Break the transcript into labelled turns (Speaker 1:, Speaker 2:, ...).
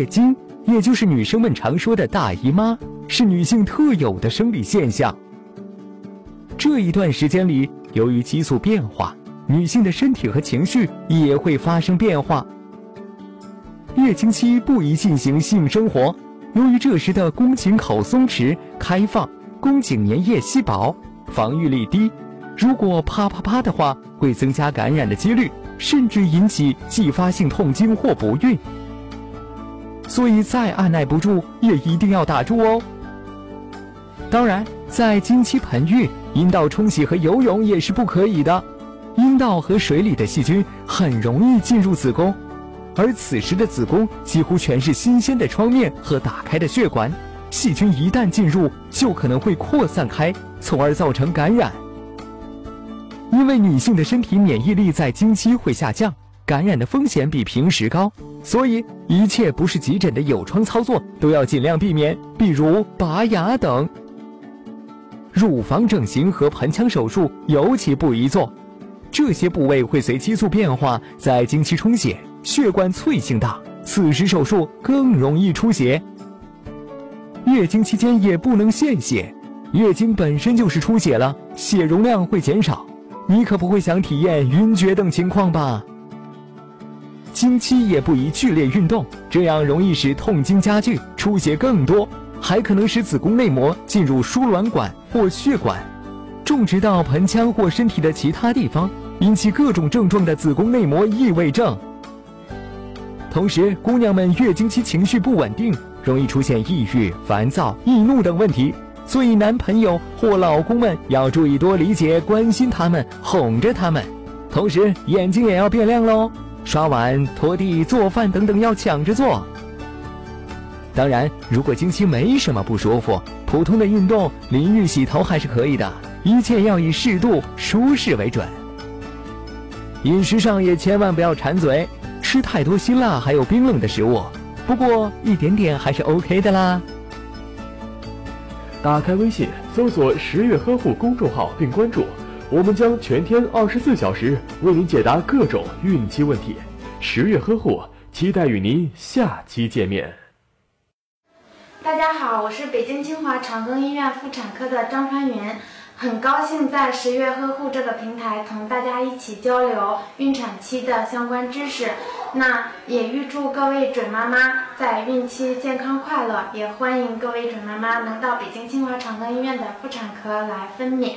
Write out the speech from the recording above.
Speaker 1: 月经，也就是女生们常说的大姨妈，是女性特有的生理现象。这一段时间里，由于激素变化，女性的身体和情绪也会发生变化。月经期不宜进行性生活，由于这时的宫颈口松弛开放，宫颈粘液稀薄，防御力低，如果啪啪啪的话，会增加感染的几率，甚至引起继发性痛经或不孕。所以再按耐不住，也一定要打住哦。当然，在经期盆浴。阴道冲洗和游泳也是不可以的，阴道和水里的细菌很容易进入子宫，而此时的子宫几乎全是新鲜的创面和打开的血管，细菌一旦进入，就可能会扩散开，从而造成感染。因为女性的身体免疫力在经期会下降，感染的风险比平时高，所以一切不是急诊的有创操作都要尽量避免，比如拔牙等。乳房整形和盆腔手术尤其不宜做，这些部位会随激素变化在经期充血，血管脆性大，此时手术更容易出血。月经期间也不能献血，月经本身就是出血了，血容量会减少，你可不会想体验晕厥等情况吧？经期也不宜剧烈运动，这样容易使痛经加剧，出血更多。还可能使子宫内膜进入输卵管或血管，种植到盆腔或身体的其他地方，引起各种症状的子宫内膜异位症。同时，姑娘们月经期情绪不稳定，容易出现抑郁、烦躁、易怒等问题，所以男朋友或老公们要注意多理解、关心他们，哄着他们。同时，眼睛也要变亮喽，刷碗、拖地、做饭等等要抢着做。当然，如果经期没什么不舒服，普通的运动、淋浴、洗头还是可以的，一切要以适度、舒适为准。饮食上也千万不要馋嘴，吃太多辛辣还有冰冷的食物。不过一点点还是 OK 的啦。
Speaker 2: 打开微信，搜索“十月呵护”公众号并关注，我们将全天二十四小时为您解答各种孕期问题。十月呵护，期待与您下期见面。
Speaker 3: 大家好，我是北京清华长庚医院妇产科的张川云，很高兴在十月呵护这个平台同大家一起交流孕产期的相关知识。那也预祝各位准妈妈在孕期健康快乐，也欢迎各位准妈妈能到北京清华长庚医院的妇产科来分娩。